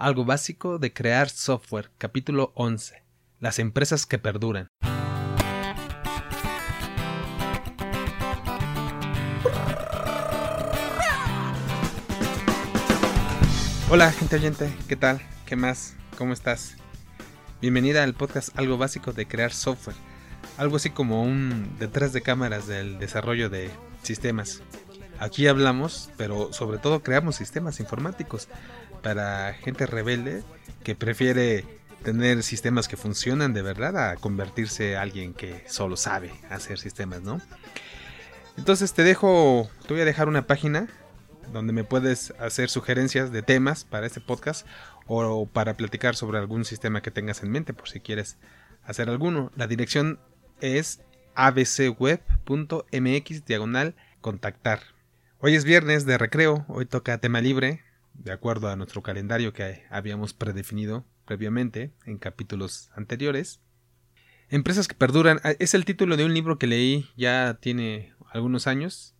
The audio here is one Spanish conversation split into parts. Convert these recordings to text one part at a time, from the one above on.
Algo básico de crear software, capítulo 11. Las empresas que perduran. Hola gente oyente, ¿qué tal? ¿Qué más? ¿Cómo estás? Bienvenida al podcast Algo básico de crear software. Algo así como un detrás de cámaras del desarrollo de sistemas. Aquí hablamos, pero sobre todo creamos sistemas informáticos para gente rebelde que prefiere tener sistemas que funcionan de verdad a convertirse en alguien que solo sabe hacer sistemas, ¿no? Entonces te dejo, te voy a dejar una página donde me puedes hacer sugerencias de temas para este podcast o para platicar sobre algún sistema que tengas en mente por si quieres hacer alguno. La dirección es abcweb.mx diagonal contactar. Hoy es viernes de recreo, hoy toca tema libre, de acuerdo a nuestro calendario que habíamos predefinido previamente en capítulos anteriores. Empresas que perduran ah, es el título de un libro que leí ya tiene algunos años.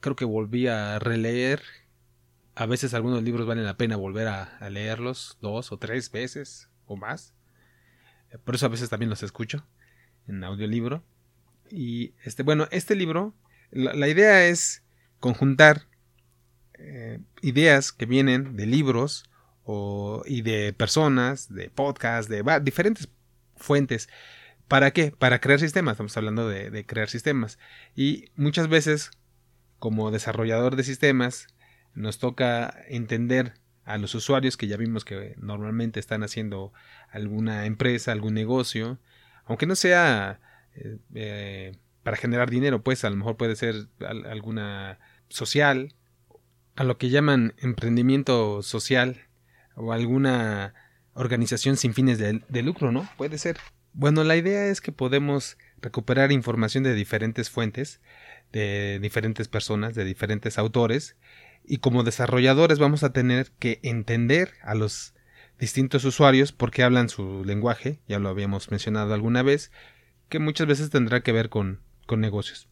Creo que volví a releer. A veces algunos libros valen la pena volver a, leerlos dos o tres veces o más. Por eso a veces también los escucho en audiolibro. Y este, bueno, este libro, la idea es conjuntar eh, ideas que vienen de libros o, y de personas, de podcasts, de diferentes fuentes. ¿Para qué? Para crear sistemas. Estamos hablando de, crear sistemas. Y muchas veces, como desarrollador de sistemas, nos toca entender a los usuarios que ya vimos que normalmente están haciendo alguna empresa, algún negocio, aunque no sea eh, eh, para generar dinero, pues a lo mejor puede ser alguna social, a lo que llaman emprendimiento social o alguna organización sin fines de, lucro, ¿no? Puede ser. Bueno, la idea es que podemos recuperar información de diferentes fuentes, de diferentes personas, de diferentes autores, y como desarrolladores vamos a tener que entender a los distintos usuarios porque hablan su lenguaje, ya lo habíamos mencionado alguna vez, que muchas veces tendrá que ver con, con negocios.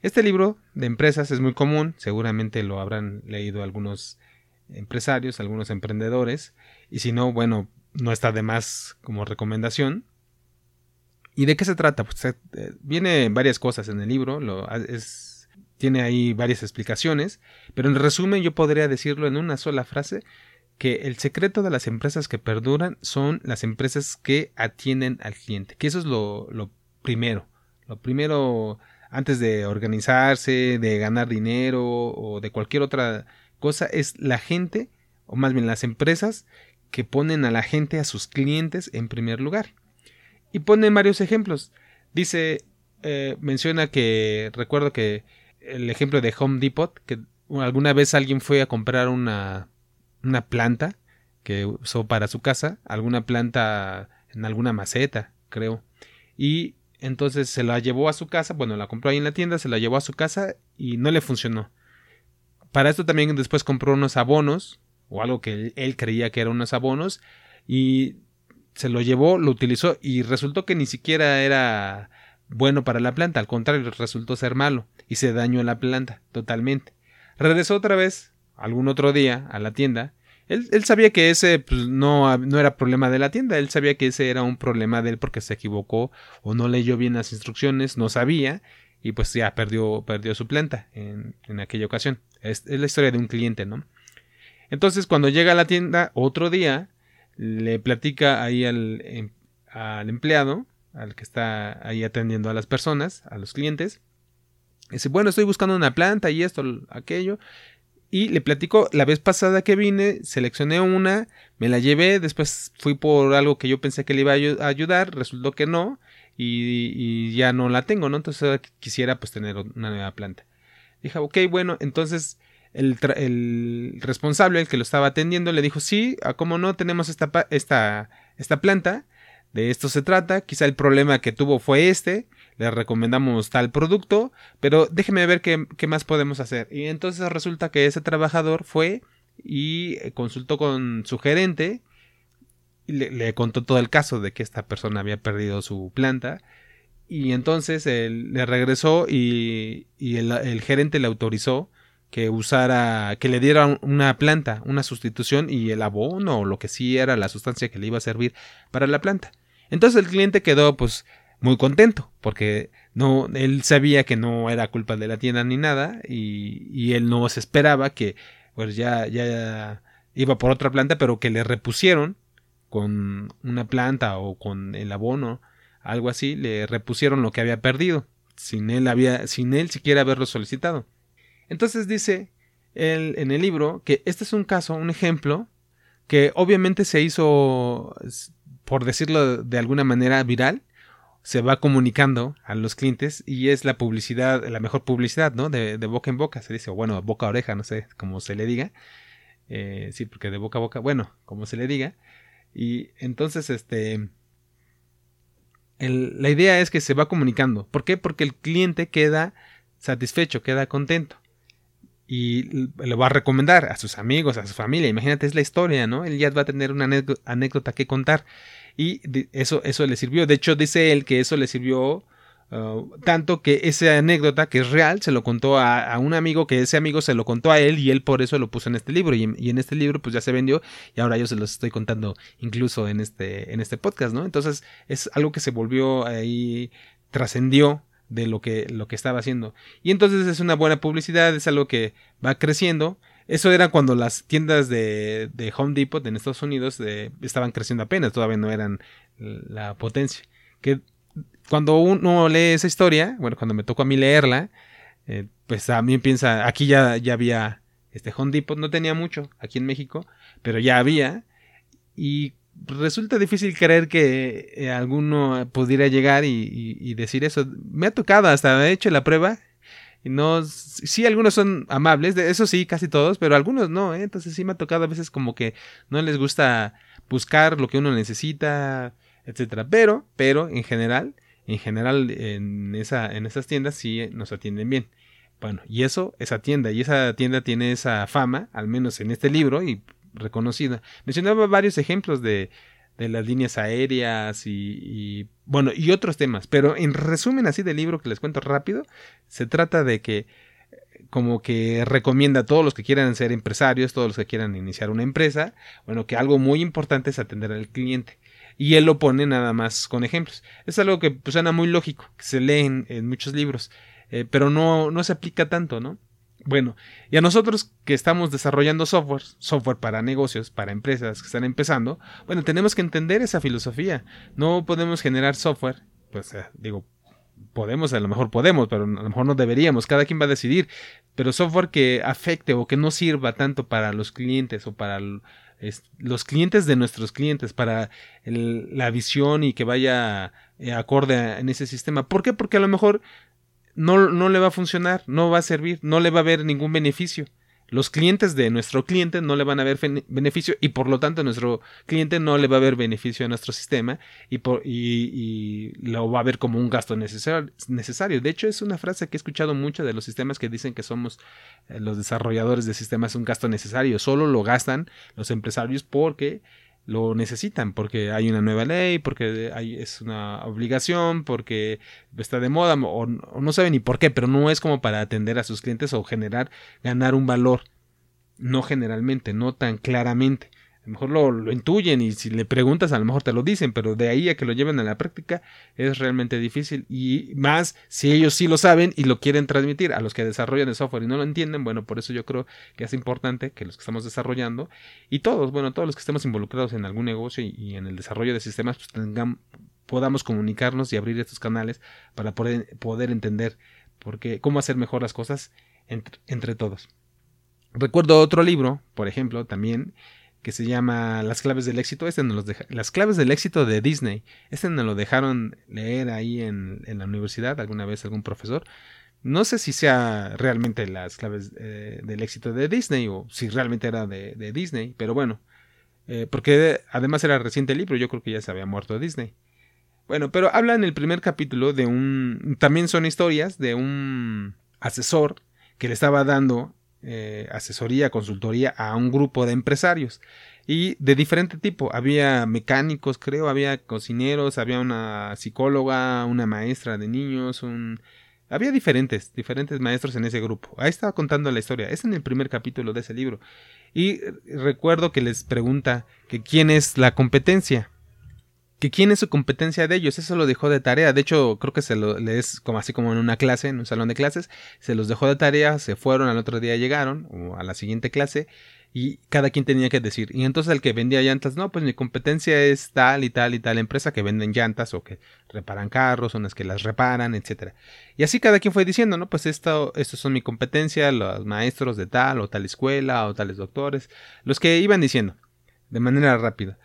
Este libro de empresas es muy común, seguramente lo habrán leído algunos empresarios, algunos emprendedores, y si no, bueno, no está de más como recomendación. ¿Y de qué se trata? Pues eh, viene varias cosas en el libro, lo, es, tiene ahí varias explicaciones, pero en resumen yo podría decirlo en una sola frase, que el secreto de las empresas que perduran son las empresas que atienden al cliente, que eso es lo primero. Lo primero antes de organizarse, de ganar dinero o de cualquier otra cosa, es la gente, o más bien las empresas, que ponen a la gente, a sus clientes en primer lugar. Y pone varios ejemplos. Dice, eh, menciona que, recuerdo que el ejemplo de Home Depot, que alguna vez alguien fue a comprar una, una planta que usó para su casa, alguna planta en alguna maceta, creo. Y entonces se la llevó a su casa, bueno, la compró ahí en la tienda, se la llevó a su casa y no le funcionó. Para esto también después compró unos abonos, o algo que él, creía que eran unos abonos, y se lo llevó, lo utilizó y resultó que ni siquiera era bueno para la planta, al contrario, resultó ser malo y se dañó la planta totalmente. Regresó otra vez, algún otro día, a la tienda él, sabía que ese pues, no, no, era problema de la tienda, él sabía que ese era un problema de él porque se equivocó o no leyó bien las instrucciones, no sabía y pues ya perdió, perdió su planta en, en aquella ocasión. Es, la historia de un cliente, ¿no? Entonces cuando llega a la tienda otro día, le platica ahí al, em, al empleado, al que está ahí atendiendo a las personas, a los clientes, dice, bueno, estoy buscando una planta y esto, aquello. Y le platico, la vez pasada que vine, seleccioné una, me la llevé, después fui por algo que yo pensé que le iba a ayudar, resultó que no, y, ya no la tengo, ¿no? Entonces quisiera pues tener una nueva planta. Dije, ok, bueno, entonces el, responsable, el que lo estaba atendiendo, le dijo, sí, ¿a cómo no tenemos esta, esta, esta planta? De esto se trata, quizá el problema que tuvo fue este, le recomendamos tal producto, pero déjeme ver qué, más podemos hacer. Y entonces resulta que ese trabajador fue y consultó con su gerente y le, contó todo el caso de que esta persona había perdido su planta. Y entonces él le regresó y, el, gerente le autorizó que usara, que le diera una planta, una sustitución y el abono o lo que sí era la sustancia que le iba a servir para la planta. Entonces el cliente quedó pues muy contento porque no, él sabía que no era culpa de la tienda ni nada y, y él no se esperaba que pues ya, ya iba por otra planta pero que le repusieron con una planta o con el abono, algo así, le repusieron lo que había perdido sin él había, sin él siquiera haberlo solicitado. Entonces dice él en el libro que este es un caso, un ejemplo, que obviamente se hizo, por decirlo de alguna manera, viral, se va comunicando a los clientes y es la publicidad, la mejor publicidad, ¿no? De, boca en boca, se dice, o bueno, boca a oreja, no sé cómo se le diga. Eh, sí, porque de boca a boca, bueno, como se le diga. Y entonces, este, la idea es que se va comunicando. ¿Por qué? Porque el cliente queda satisfecho, queda contento. Y le va a recomendar a sus amigos, a su familia. Imagínate, es la historia, ¿no? Él ya va a tener una anécdota que contar. Y eso, eso le sirvió. De hecho, dice él que eso le sirvió Uh, tanto que esa anécdota, que es real, se lo contó a, un amigo, que ese amigo se lo contó a él y él por eso lo puso en este libro. Y, en este libro pues ya se vendió y ahora yo se los estoy contando incluso en este, en este podcast, ¿no? Entonces es algo que se volvió ahí, trascendió de lo que, lo que estaba haciendo. Y entonces es una buena publicidad, es algo que va creciendo. Eso era cuando las tiendas de, Home Depot en Estados Unidos eh, estaban creciendo apenas, todavía no eran la potencia. Que cuando uno lee esa historia, bueno, cuando me tocó a mí leerla, eh, pues mí piensa, aquí ya, ya había este Home Depot, no tenía mucho aquí en México, pero ya había. Y resulta difícil creer que eh, alguno pudiera llegar y, decir eso. Me ha tocado, hasta he hecho la prueba. No, sí, algunos son amables, de eso sí, casi todos, pero algunos no, ¿eh? entonces sí me ha tocado a veces como que no les gusta buscar lo que uno necesita, etcétera. Pero, pero en general, en general en, esa, en esas tiendas sí nos atienden bien. Bueno, y eso, esa tienda, y esa tienda tiene esa fama, al menos en este libro, y reconocida. Mencionaba varios ejemplos de, de las líneas aéreas y, bueno, y otros temas, pero en resumen así del libro que les cuento rápido, se trata de que como que recomienda a todos los que quieran ser empresarios, todos los que quieran iniciar una empresa, bueno, que algo muy importante es atender al cliente y él lo pone nada más con ejemplos. Es algo que pues, suena muy lógico, que se lee en, muchos libros, eh, pero no, no se aplica tanto, ¿no? Bueno, y a nosotros que estamos desarrollando software, software para negocios, para empresas que están empezando, bueno, tenemos que entender esa filosofía. No podemos generar software, pues eh, digo, podemos, a lo mejor podemos, pero a lo mejor no deberíamos, cada quien va a decidir, pero software que afecte o que no sirva tanto para los clientes o para los clientes de nuestros clientes para la visión y que vaya eh, acorde en ese sistema. ¿Por qué? Porque a lo mejor no, no le va a funcionar, no va a servir, no le va a haber ningún beneficio los clientes de nuestro cliente no le van a ver beneficio y por lo tanto nuestro cliente no le va a ver beneficio a nuestro sistema y, por, y, lo va a ver como un gasto necesario. De hecho, es una frase que he escuchado mucho de los sistemas que dicen que somos eh, los desarrolladores de sistemas un gasto necesario. Solo lo gastan los empresarios porque lo necesitan porque hay una nueva ley, porque hay, es una obligación, porque está de moda o, no saben ni por qué, pero no es como para atender a sus clientes o generar, ganar un valor. No generalmente, no tan claramente lo mejor lo, intuyen y si le preguntas a lo mejor te lo dicen, pero de ahí a que lo lleven a la práctica es realmente difícil y más si ellos sí lo saben y lo quieren transmitir a los que desarrollan el software y no lo entienden, bueno, por eso yo creo que es importante que los que estamos desarrollando y todos, bueno, todos los que estemos involucrados en algún negocio y, en el desarrollo de sistemas, pues tengamos, podamos comunicarnos y abrir estos canales para poder, poder entender porque, cómo hacer mejor las cosas entre todos. Recuerdo otro libro, por ejemplo, también que se llama Las claves del éxito. Este nos los Las claves del éxito de Disney. Este nos lo dejaron leer ahí en, la universidad alguna vez algún profesor. No sé si sea realmente las claves eh, del éxito de Disney o si realmente era de, Disney, pero bueno, eh, porque además era reciente el libro, yo creo que ya se había muerto Disney. Bueno, pero habla en el primer capítulo de un... También son historias de un asesor que le estaba dando eh, asesoría, consultoría a un grupo de empresarios y de diferente tipo. Había mecánicos, creo, había cocineros, había una psicóloga, una maestra de niños, un Había diferentes, diferentes maestros en ese grupo. Ahí estaba contando la historia. Es en el primer capítulo de ese libro. Y recuerdo que les pregunta que quién es la competencia. Que quién es su competencia de ellos. Eso lo dejó de tarea. De hecho, creo que se lo es como así como en una clase, en un salón de clases. Se los dejó de tarea, se fueron, al otro día llegaron, o a la siguiente clase, y cada quien tenía que decir. Y entonces el que vendía llantas, no, pues mi competencia es tal y tal y tal empresa que venden llantas o que reparan carros, son las que las reparan, etcétera. Y así cada quien fue diciendo, no, pues esto, estos son mi competencia, los maestros de tal o tal escuela o tales doctores, los que iban diciendo de manera rápida.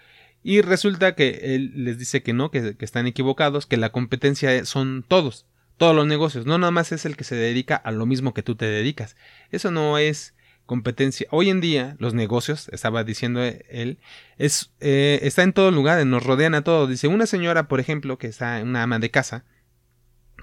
Y resulta que él les dice que no, que, están equivocados, que la competencia son todos, todos los negocios, no nada más es el que se dedica a lo mismo que tú te dedicas. Eso no es competencia. Hoy en día, los negocios, estaba diciendo él, es, eh, está en todo lugar, nos rodean a todos. Dice, una señora, por ejemplo, que está una ama de casa,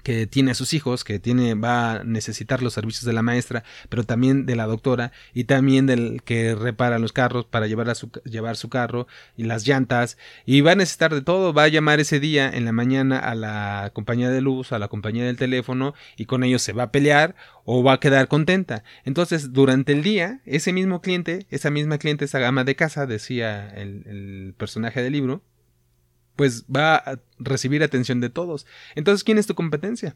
que tiene a sus hijos, que tiene, va a necesitar los servicios de la maestra, pero también de la doctora, y también del que repara los carros para llevar, a su, llevar su carro, y las llantas, y va a necesitar de todo, va a llamar ese día en la mañana a la compañía de luz, a la compañía del teléfono, y con ellos se va a pelear o va a quedar contenta. Entonces, durante el día, ese mismo cliente, esa misma cliente, esa gama de casa, decía el, el personaje del libro, pues va a recibir atención de todos. Entonces, ¿quién es tu competencia?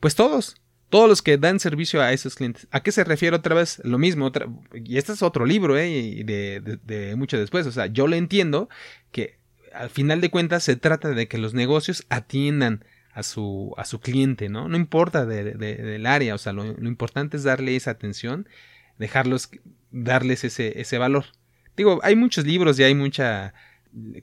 Pues todos, todos los que dan servicio a esos clientes. ¿A qué se refiere otra vez? Lo mismo, y este es otro libro, ¿eh? De, de, mucho después. O sea, yo le entiendo que al final de cuentas se trata de que los negocios atiendan a su, a su cliente, ¿no? No importa del área, o sea, lo, lo, importante es darle esa atención, dejarlos, darles ese, ese valor. Digo, hay muchos libros y hay mucha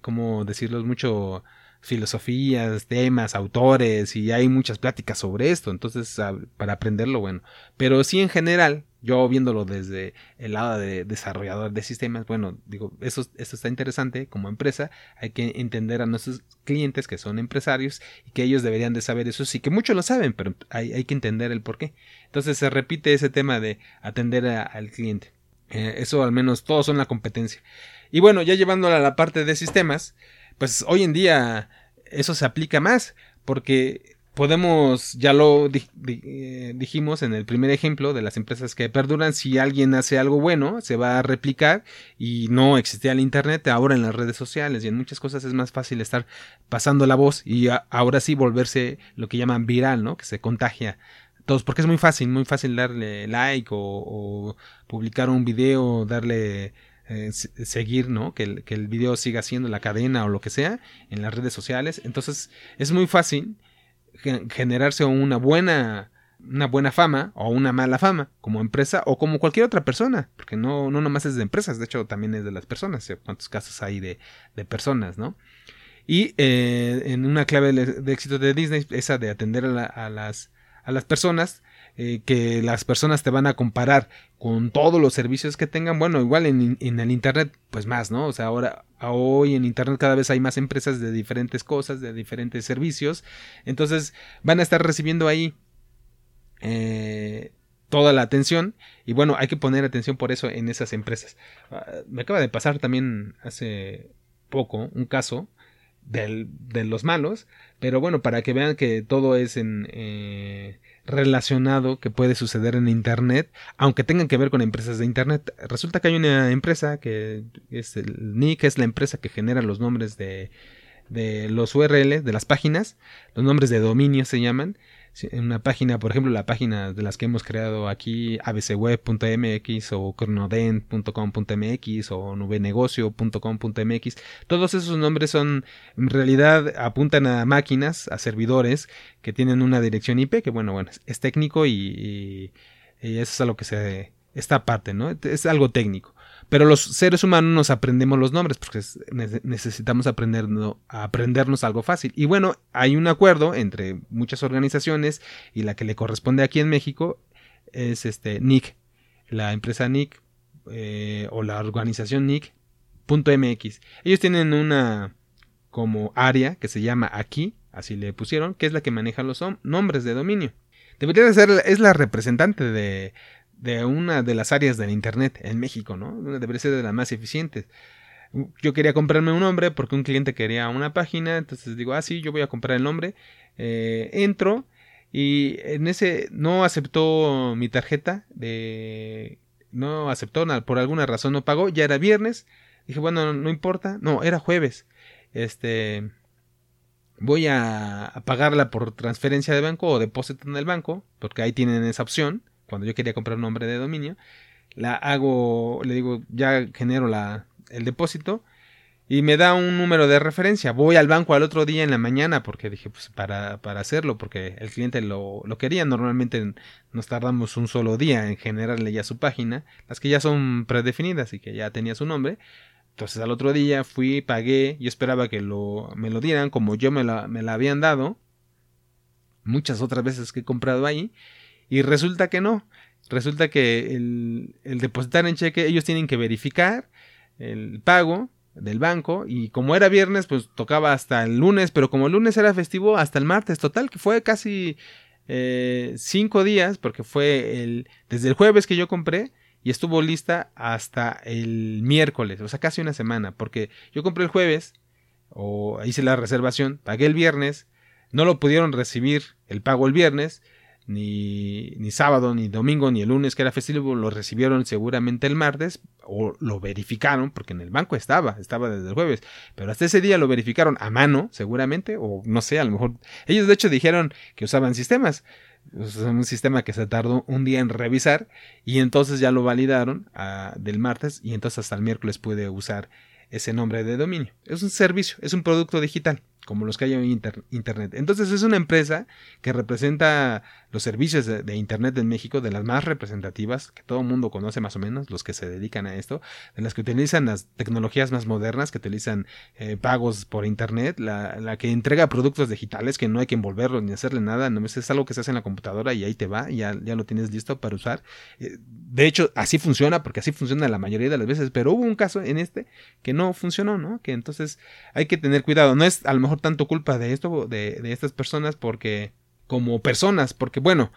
¿cómo decirlo? Mucho filosofías, temas, autores y hay muchas pláticas sobre esto, entonces para aprenderlo, bueno, pero sí en general, yo viéndolo desde el lado de desarrollador de sistemas, bueno, digo, eso, eso está interesante como empresa, hay que entender a nuestros clientes que son empresarios y que ellos deberían de saber eso, sí que muchos lo saben, pero hay, hay que entender el por qué. Entonces se repite ese tema de atender al cliente. Eh, eso al menos todos son la competencia. Y bueno, ya llevándola a la parte de sistemas, pues hoy en día eso se aplica más, porque podemos, ya lo eh, dijimos en el primer ejemplo de las empresas que perduran, si alguien hace algo bueno, se va a replicar y no existía el Internet, ahora en las redes sociales y en muchas cosas es más fácil estar pasando la voz y ahora sí volverse lo que llaman viral, ¿no? Que se contagia todos, porque es muy fácil, muy fácil darle like o publicar un video, darle eh, seguir, ¿no? Que el, que el video siga siendo la cadena o lo que sea en las redes sociales. Entonces es muy fácil generarse una buena una buena fama o una mala fama como empresa o como cualquier otra persona, porque no, no nomás es de empresas, de hecho también es de las personas, cuántos casos hay de, de personas, ¿no? Y eh, en una clave de, éxito de Disney, esa de atender a, las, a las personas, eh, que las personas te van a comparar con todos los servicios que tengan, bueno, igual en, el Internet, pues más, ¿no? O sea, ahora, hoy en Internet cada vez hay más empresas de diferentes cosas, de diferentes servicios, entonces van a estar recibiendo ahí eh, toda la atención y bueno, hay que poner atención por eso en esas empresas. Ah, me acaba de pasar también hace poco un caso del, de los malos, pero bueno, para que vean que todo es en... Eh, relacionado que puede suceder en Internet, aunque tengan que ver con empresas de Internet. Resulta que hay una empresa que es el NIC, es la empresa que genera los nombres de, de los URL, de las páginas, los nombres de dominio se llaman, en una página, por ejemplo, la página de las que hemos creado aquí, abcweb.mx o cronodent.com.mx o nubenegocio.com.mx, todos esos nombres son, en realidad, apuntan a máquinas, a servidores que tienen una dirección IP, que bueno, bueno, es técnico y, y eso es a lo que se, esta parte, ¿no? Es algo técnico. Pero los seres humanos nos aprendemos los nombres porque necesitamos aprender, aprendernos algo fácil. Y bueno, hay un acuerdo entre muchas organizaciones y la que le corresponde aquí en México es este NIC, la empresa NIC eh, o la organización NIC.mx. Ellos tienen una como área que se llama aquí, así le pusieron, que es la que maneja los nombres de dominio. Debería de ser, es la representante de, de una de las áreas del Internet en México, ¿no? Debería ser de las más eficientes. Yo quería comprarme un nombre porque un cliente quería una página, entonces digo, ah, sí, yo voy a comprar el nombre. Eh, entro Y en ese no aceptó mi tarjeta de... No aceptó, por alguna razón no pagó, ya era viernes. Dije, bueno, no, importa. No, era jueves. Este... Voy a, a pagarla por transferencia de banco o depósito en el banco, porque ahí tienen esa opción, cuando yo quería comprar un nombre de dominio la hago, le digo, ya genero el depósito y me da un número de referencia. Voy al banco al otro día en la mañana porque dije, pues para, para hacerlo, porque el cliente lo, lo quería. Normalmente nos tardamos un solo día en generarle ya su página, las que ya son predefinidas y que ya tenía su nombre. Entonces al otro día fui, pagué, yo esperaba que me lo dieran como yo me la, me la habían dado muchas otras veces que he comprado ahí y resulta que no. Resulta que el, depositar en cheque, ellos tienen que verificar el pago del banco y como era viernes pues tocaba hasta el lunes pero como el lunes era festivo hasta el martes total que fue casi eh, cinco días porque fue el desde el jueves que yo compré y estuvo lista hasta el miércoles o sea casi una semana porque yo compré el jueves o hice la reservación pagué el viernes no lo pudieron recibir el pago el viernes ni, ni sábado, ni domingo, ni el lunes que era festivo, lo recibieron seguramente el martes o lo verificaron, porque en el banco estaba, estaba desde el jueves, pero hasta ese día lo verificaron a mano, seguramente, o no sé, a lo mejor ellos de hecho dijeron que usaban sistemas, un sistema que se tardó un día en revisar y entonces ya lo validaron ah, del martes y entonces hasta el miércoles puede usar ese nombre de dominio. Es un servicio, es un producto digital como los que hay en Internet. Entonces es una empresa que representa los servicios de, Internet en México, de las más representativas, que todo el mundo conoce más o menos, los que se dedican a esto, de las que utilizan las tecnologías más modernas, que utilizan eh, pagos por Internet, la, la, que entrega productos digitales, que no hay que envolverlos ni hacerle nada, no es algo que se hace en la computadora y ahí te va, ya, ya lo tienes listo para usar. Eh, de hecho, así funciona, porque así funciona la mayoría de las veces, pero hubo un caso en este que no funcionó, ¿no? Que entonces hay que tener cuidado, no es a lo mejor tanto culpa de esto, de, de estas personas, porque como personas, porque bueno,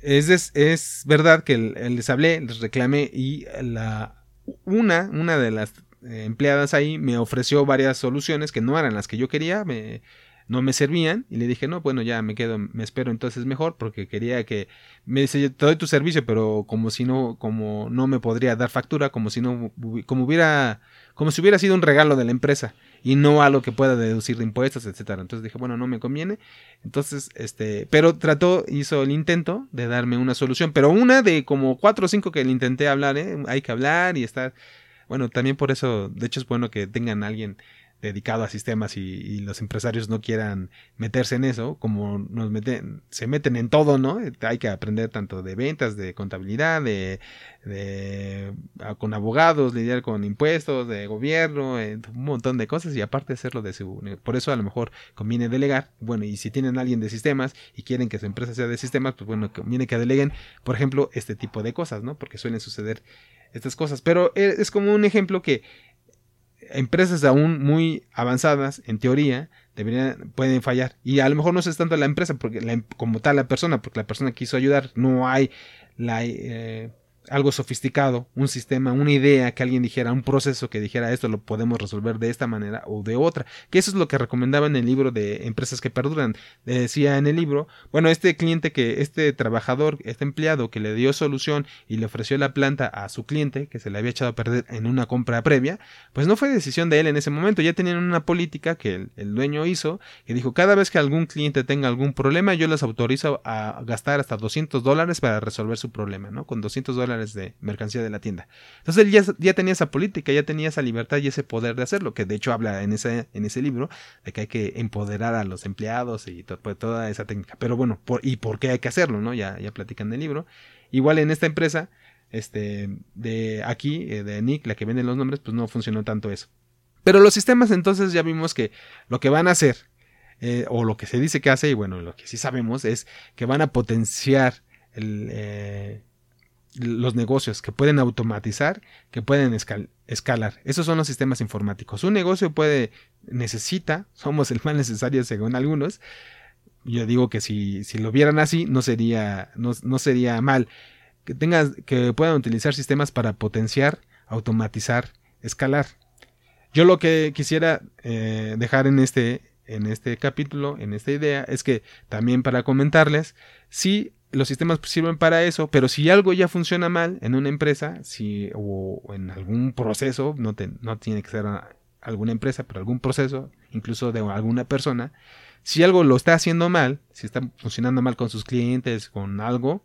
es, es verdad que les hablé, les reclamé y la, una, una de las empleadas ahí me ofreció varias soluciones que no eran las que yo quería, me, no me servían y le dije, no, bueno, ya me quedo, me espero entonces mejor porque quería que me dice, te doy tu servicio, pero como si no, como no me podría dar factura, como si no, como hubiera, como si hubiera sido un regalo de la empresa y no algo que pueda deducir de impuestos, etcétera. Entonces dije, bueno, no me conviene. Entonces, este, pero trató, hizo el intento de darme una solución, pero una de como cuatro o cinco que le intenté hablar, ¿eh? hay que hablar y estar, bueno, también por eso, de hecho es bueno que tengan a alguien dedicado a sistemas y, los empresarios no quieran meterse en eso, como nos meten, se meten en todo, ¿no? Hay que aprender tanto de ventas, de contabilidad, de, de con abogados, lidiar con impuestos, de gobierno, eh, un montón de cosas y aparte hacerlo de su, por eso a lo mejor conviene delegar, bueno, y si tienen alguien de sistemas y quieren que su empresa sea de sistemas, pues bueno, conviene que deleguen, por ejemplo, este tipo de cosas, ¿no? Porque suelen suceder estas cosas, pero eh, es como un ejemplo que empresas aún muy avanzadas, en teoría, deberían, pueden fallar. Y a lo mejor no es tanto la empresa, porque como tal la persona, porque la persona quiso ayudar, no hay la, eh, algo sofisticado, un sistema, una idea que alguien dijera, un proceso que dijera esto lo podemos resolver de esta manera o de otra. Que eso es lo que recomendaba en el libro de Empresas que Perduran. decía en el libro, bueno, este cliente que, este trabajador, este empleado que le dio solución y le ofreció la planta a su cliente, que se le había echado a perder en una compra previa, pues no fue decisión de él en ese momento. Ya tenían una política que el, el dueño hizo, que dijo, cada vez que algún cliente tenga algún problema, yo les autorizo a gastar hasta 200 dólares para resolver su problema, ¿no? Con 200 dólares de mercancía de la tienda. Entonces él ya, ya, tenía esa política, ya tenía esa libertad y ese poder de hacerlo, que de hecho habla en ese, en ese libro de que hay que empoderar a los empleados y pues, toda esa técnica. Pero bueno, ¿y por qué hay que hacerlo? ¿no? Ya, ya platican en el libro. Igual en esta empresa, este, de aquí, eh, de Nick, la que vende los nombres, pues no funcionó tanto eso. Pero los sistemas entonces ya vimos que lo que van a hacer, eh, o lo que se dice que hace, y bueno, lo que sí sabemos es que van a potenciar el, eh, los negocios que pueden automatizar, que pueden escalar. Esos son los sistemas informáticos. Un negocio puede, necesita, somos el más necesario según algunos. Yo digo que si, si lo vieran así, no sería, no, no sería mal. Que tengas, que puedan utilizar sistemas para potenciar, automatizar, escalar. Yo lo que quisiera eh, dejar en este en este capítulo, en esta idea, es que también para comentarles, si los sistemas sirven para eso, pero si algo ya funciona mal en una empresa, si, o en algún proceso, no, no tiene que ser alguna empresa, pero algún proceso, incluso de alguna persona, si algo lo está haciendo mal, si está funcionando mal con sus clientes, con algo,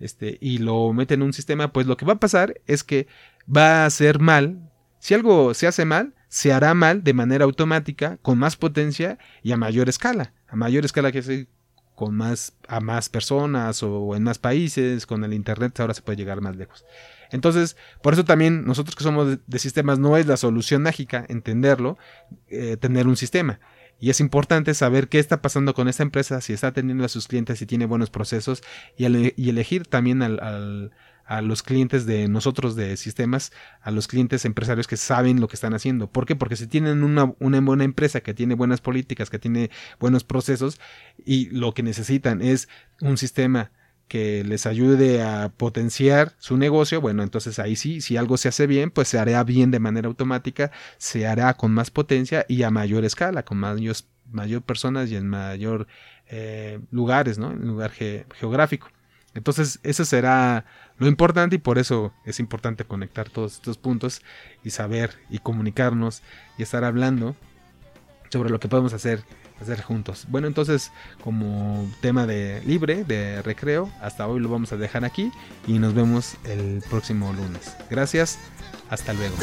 este, y lo mete en un sistema, pues lo que va a pasar es que va a ser mal. Si algo se hace mal, se hará mal de manera automática, con más potencia y a mayor escala. A mayor escala que es con más a más personas o en más países, con el internet ahora se puede llegar más lejos. Entonces, por eso también nosotros que somos de, sistemas no es la solución mágica entenderlo, eh, tener un sistema. Y es importante saber qué está pasando con esta empresa, si está atendiendo a sus clientes, si tiene buenos procesos y, elegir también a los clientes de nosotros de sistemas, a los clientes empresarios que saben lo que están haciendo. ¿Por qué? Porque si tienen una, una, buena empresa que tiene buenas políticas, que tiene buenos procesos y lo que necesitan es un sistema que les ayude a potenciar su negocio, bueno, entonces ahí sí, si algo se hace bien, pues se hará bien de manera automática, se hará con más potencia y a mayor escala, con mayor, mayor personas y en mayor eh, lugares, ¿no? En lugar geográfico. Entonces, eso será lo importante y por eso es importante conectar todos estos puntos y saber y comunicarnos y estar hablando sobre lo que podemos hacer hacer juntos. Bueno, entonces como tema de libre, de recreo, hasta hoy lo vamos a dejar aquí y nos vemos el próximo lunes. Gracias, hasta luego.